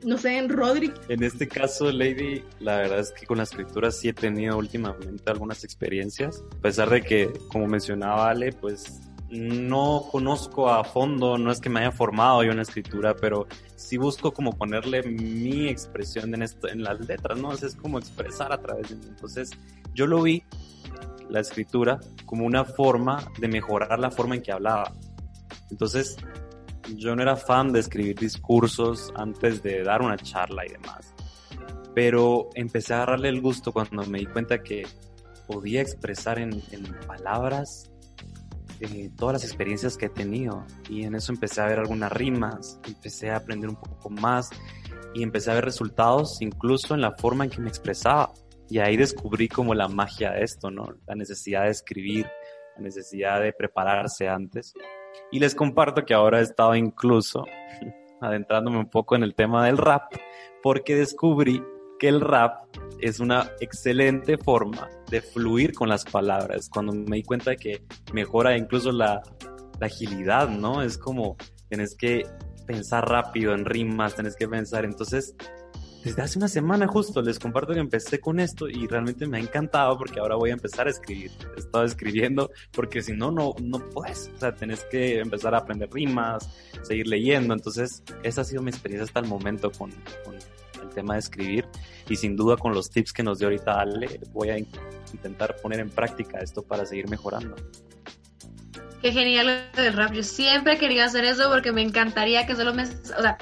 no sé, en Rodri. En este caso, Lady, la verdad es que con la escritura sí he tenido últimamente algunas experiencias. A pesar de que, como mencionaba Ale, pues no conozco a fondo, no es que me haya formado yo en escritura, pero sí busco como ponerle mi expresión en, esto, en las letras, ¿no? Es como expresar a través de mí. Entonces, yo lo vi, la escritura, como una forma de mejorar la forma en que hablaba. Entonces, yo no era fan de escribir discursos antes de dar una charla y demás. Pero empecé a agarrarle el gusto cuando me di cuenta que podía expresar en, palabras eh, todas las experiencias que he tenido. Y en eso empecé a ver algunas rimas, empecé a aprender un poco más y empecé a ver resultados incluso en la forma en que me expresaba. Y ahí descubrí como la magia de esto, ¿no? La necesidad de escribir, la necesidad de prepararse antes. Y les comparto que ahora he estado incluso adentrándome un poco en el tema del rap, porque descubrí que el rap es una excelente forma de fluir con las palabras. Cuando me di cuenta de que mejora incluso la, agilidad, ¿no? Es como tienes que pensar rápido en rimas, tienes que pensar. Entonces, desde hace una semana justo les comparto que empecé con esto y realmente me ha encantado porque ahora voy a empezar a escribir. He escribiendo porque si no, no, no puedes. O sea, tenés que empezar a aprender rimas, seguir leyendo. Entonces, esa ha sido mi experiencia hasta el momento con el tema de escribir y sin duda con los tips que nos dio ahorita Ale, voy a intentar poner en práctica esto para seguir mejorando. Qué genial del rap. Yo siempre quería hacer eso porque me encantaría que solo me... O sea,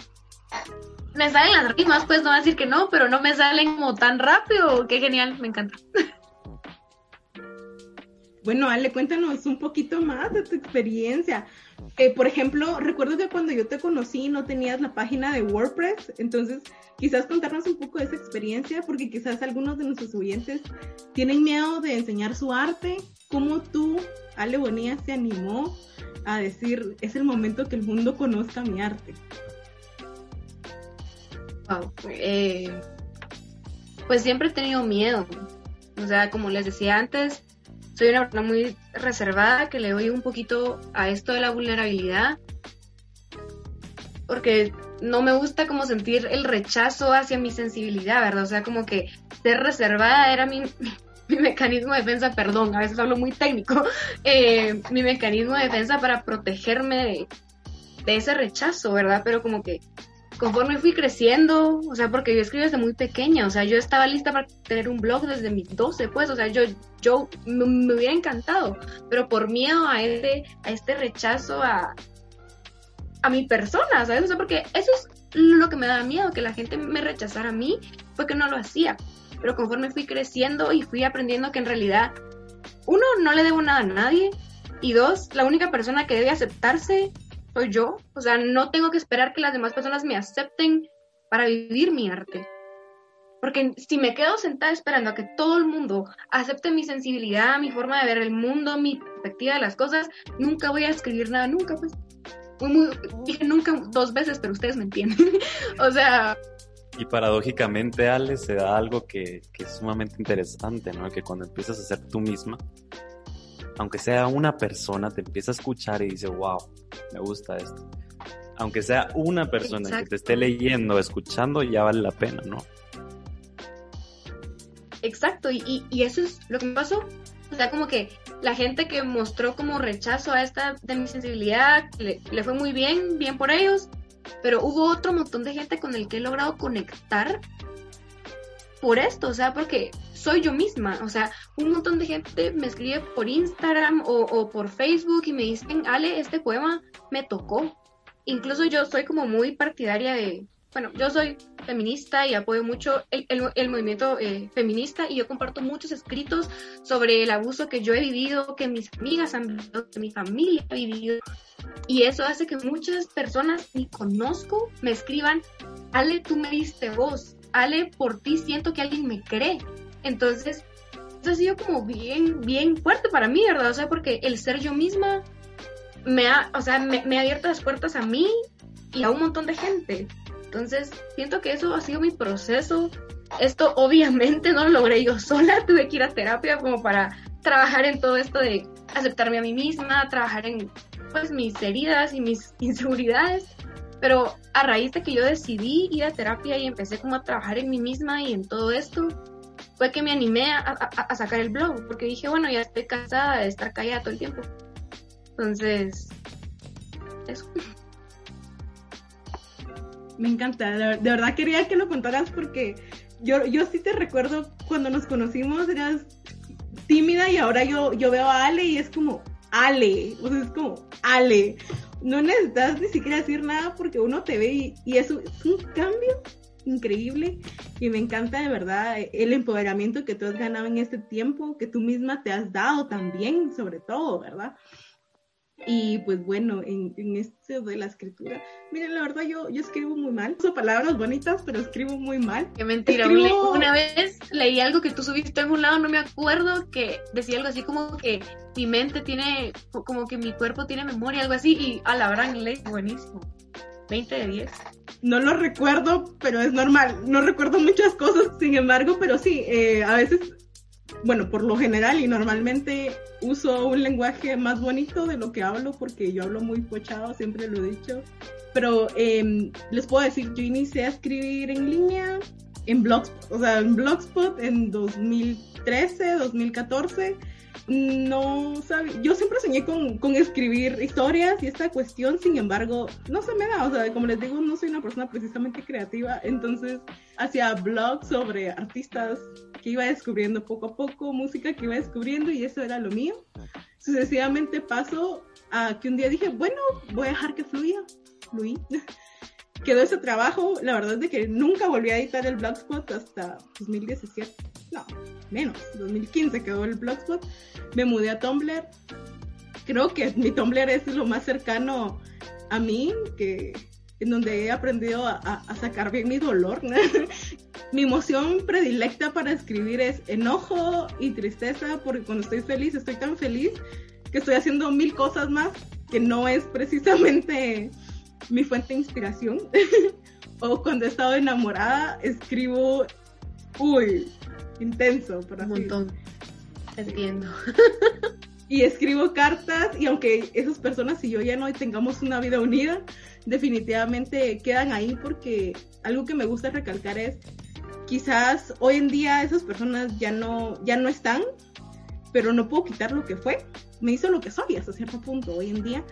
me salen las rimas, pues no voy a decir que no, pero no me salen como tan rápido. Qué genial, me encanta. Bueno, Ale, cuéntanos un poquito más de tu experiencia. Eh, por ejemplo, recuerdo que cuando yo te conocí no tenías la página de WordPress, entonces quizás contarnos un poco de esa experiencia, porque quizás algunos de nuestros oyentes tienen miedo de enseñar su arte. ¿Cómo tú, Ale Bonilla, se animó a decir, es el momento que el mundo conozca mi arte? Eh, pues siempre he tenido miedo. O sea, como les decía antes, soy una persona muy reservada que le doy un poquito a esto de la vulnerabilidad. Porque no me gusta como sentir el rechazo hacia mi sensibilidad, ¿verdad? O sea, como que ser reservada era mi, mecanismo de defensa, perdón, a veces hablo muy técnico, eh, mi mecanismo de defensa para protegerme de, de ese rechazo, ¿verdad? Pero como que conforme fui creciendo, o sea, porque yo escribí desde muy pequeña, o sea, yo estaba lista para tener un blog desde mis 12, pues, o sea, yo, yo me, hubiera encantado, pero por miedo a este, a este rechazo a, a mi persona, ¿sabes? O sea, porque eso es lo que me da miedo, que la gente me rechazara a mí, fue que no lo hacía. Pero conforme fui creciendo y fui aprendiendo que en realidad, uno, no le debo nada a nadie, y dos, la única persona que debe aceptarse soy yo. O sea, no tengo que esperar que las demás personas me acepten para vivir mi arte. Porque si me quedo sentada esperando a que todo el mundo acepte mi sensibilidad, mi forma de ver el mundo, mi perspectiva de las cosas, nunca voy a escribir nada, nunca, pues. dije nunca dos veces, pero ustedes me entienden. o sea... Y paradójicamente, Ale, se da algo que, que, es sumamente interesante, ¿no? Que cuando empiezas a ser tú misma, aunque sea una persona, te empieza a escuchar y dice, wow, me gusta esto. Aunque sea una persona que te esté leyendo, escuchando, ya vale la pena, ¿no? Exacto, y, y, eso es lo que me pasó. O sea, como que la gente que mostró como rechazo a esta de mi sensibilidad, le, le fue muy bien, bien por ellos, pero hubo otro montón de gente con el que he logrado conectar por esto, o sea, porque soy yo misma. O sea, un montón de gente me escribe por Instagram o, por Facebook y me dicen, Ale, este poema me tocó. Incluso yo soy como muy partidaria de, bueno, yo soy feminista y apoyo mucho el, movimiento eh, feminista y yo comparto muchos escritos sobre el abuso que yo he vivido, que mis amigas han vivido, que mi familia ha vivido. Y eso hace que muchas personas ni conozco me escriban, Ale, tú me diste voz. Ale, por ti siento que alguien me cree. Entonces, eso ha sido como bien, bien fuerte para mí, ¿verdad? O sea, porque el ser yo misma me ha, o sea, me, ha abierto las puertas a mí y a un montón de gente. Entonces, siento que eso ha sido mi proceso. Esto obviamente no lo logré yo sola, tuve que ir a terapia como para trabajar en todo esto de aceptarme a mí misma, trabajar en pues mis heridas y mis inseguridades. Pero a raíz de que yo decidí ir a terapia y empecé como a trabajar en mí misma y en todo esto, fue que me animé a, sacar el blog, porque dije, bueno, ya estoy cansada de estar callada todo el tiempo. Entonces, eso. Me encanta, de, verdad quería que lo contaras porque yo, yo sí te recuerdo cuando nos conocimos, eras tímida y ahora yo, yo veo a Ale y es como Ale, o sea, es como Ale. No necesitas ni siquiera decir nada porque uno te ve y, y es, un, es un cambio increíble y me encanta de verdad el empoderamiento que tú has ganado en este tiempo, que tú misma te has dado también, sobre todo, ¿verdad? Y pues bueno, en, en esto de la escritura, miren, la verdad yo, yo escribo muy mal. Uso palabras bonitas, pero escribo muy mal. Qué mentira. Una vez leí algo que tú subiste en un lado, no me acuerdo, que decía algo así como que mi mente tiene, como que mi cuerpo tiene memoria, algo así, y a la verdad en buenísimo. 20 de 10. No lo recuerdo, pero es normal. No recuerdo muchas cosas, sin embargo, pero sí, eh, a veces bueno, por lo general y normalmente uso un lenguaje más bonito de lo que hablo porque yo hablo muy pochado, siempre lo he dicho. Pero em, les puedo decir, yo inicié a escribir en línea en Blogspot, o sea, en Blogspot en 2013, 2014 no sabía, yo siempre soñé con, con, escribir historias y esta cuestión, sin embargo, no se me da, o sea, como les digo, no soy una persona precisamente creativa, entonces hacía blogs sobre artistas que iba descubriendo poco a poco, música que iba descubriendo y eso era lo mío. Sucesivamente pasó a que un día dije, bueno, voy a dejar que fluya, fluí. Quedó ese trabajo, la verdad es de que nunca volví a editar el Blogspot hasta 2017 no, menos, 2015 quedó el Blogspot, me mudé a Tumblr, creo que mi Tumblr es lo más cercano a mí, que en donde he aprendido a, sacar bien mi dolor. mi emoción predilecta para escribir es enojo y tristeza, porque cuando estoy feliz, estoy tan feliz que estoy haciendo mil cosas más que no es precisamente mi fuente de inspiración. o cuando he estado enamorada, escribo, uy, intenso, por así Un montón. Entiendo. y escribo cartas y aunque esas personas y yo ya no tengamos una vida unida, definitivamente quedan ahí porque algo que me gusta recalcar es quizás hoy en día esas personas ya no ya no están, pero no puedo quitar lo que fue. Me hizo lo que soy hasta cierto punto hoy en día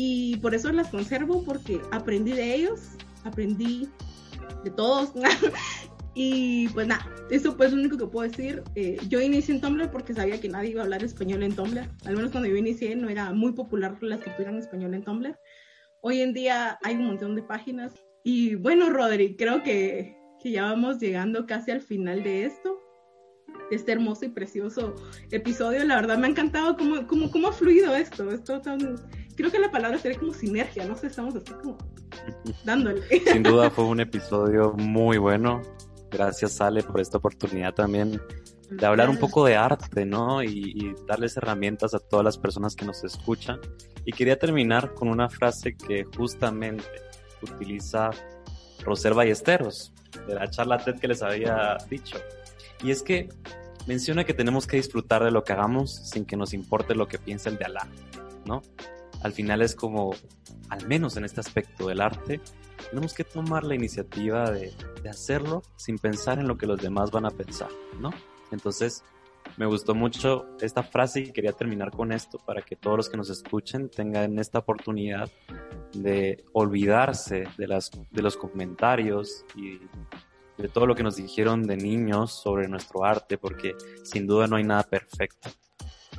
y por eso las conservo porque aprendí de ellos, aprendí de todos Y pues nada, eso pues es lo único que puedo decir. Eh, yo inicié en Tumblr porque sabía que nadie iba a hablar español en Tumblr. Al menos cuando yo inicié no era muy popular la escritura en español en Tumblr. Hoy en día hay un montón de páginas. Y bueno, Rodri, creo que, que ya vamos llegando casi al final de esto. Este hermoso y precioso episodio. La verdad me ha encantado cómo, cómo, cómo ha fluido esto. Esto tan... Creo que la palabra sería como sinergia, no sé, estamos así como dándole. Sin duda fue un episodio muy bueno Gracias, Ale, por esta oportunidad también de hablar un poco de arte, ¿no? Y, darles herramientas a todas las personas que nos escuchan. Y quería terminar con una frase que justamente utiliza Roser Ballesteros, de la charla TED que les había dicho. Y es que menciona que tenemos que disfrutar de lo que hagamos sin que nos importe lo que piense el de Alá, ¿no? Al final es como, al menos en este aspecto del arte, tenemos que tomar la iniciativa de, hacerlo sin pensar en lo que los demás van a pensar, ¿no? Entonces, me gustó mucho esta frase y quería terminar con esto para que todos los que nos escuchen tengan esta oportunidad de olvidarse de, los comentarios y de todo lo que nos dijeron de niños sobre nuestro arte, porque sin duda no hay nada perfecto.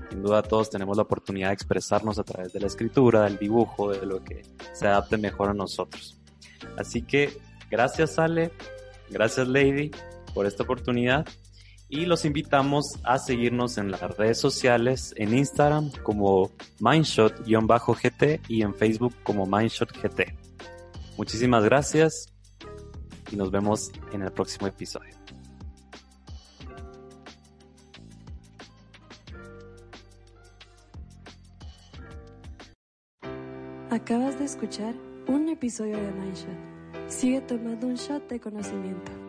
Sin duda todos tenemos la oportunidad de expresarnos a través de la escritura, del dibujo, de lo que se adapte mejor a nosotros. Así que gracias Ale, gracias Lady por esta oportunidad y los invitamos a seguirnos en las redes sociales, en Instagram como mindshot-gt y en Facebook como mindshotgt. Muchísimas gracias y nos vemos en el próximo episodio. Acabas de escuchar un episodio de Mindshot. Sigue tomando un shot de conocimiento.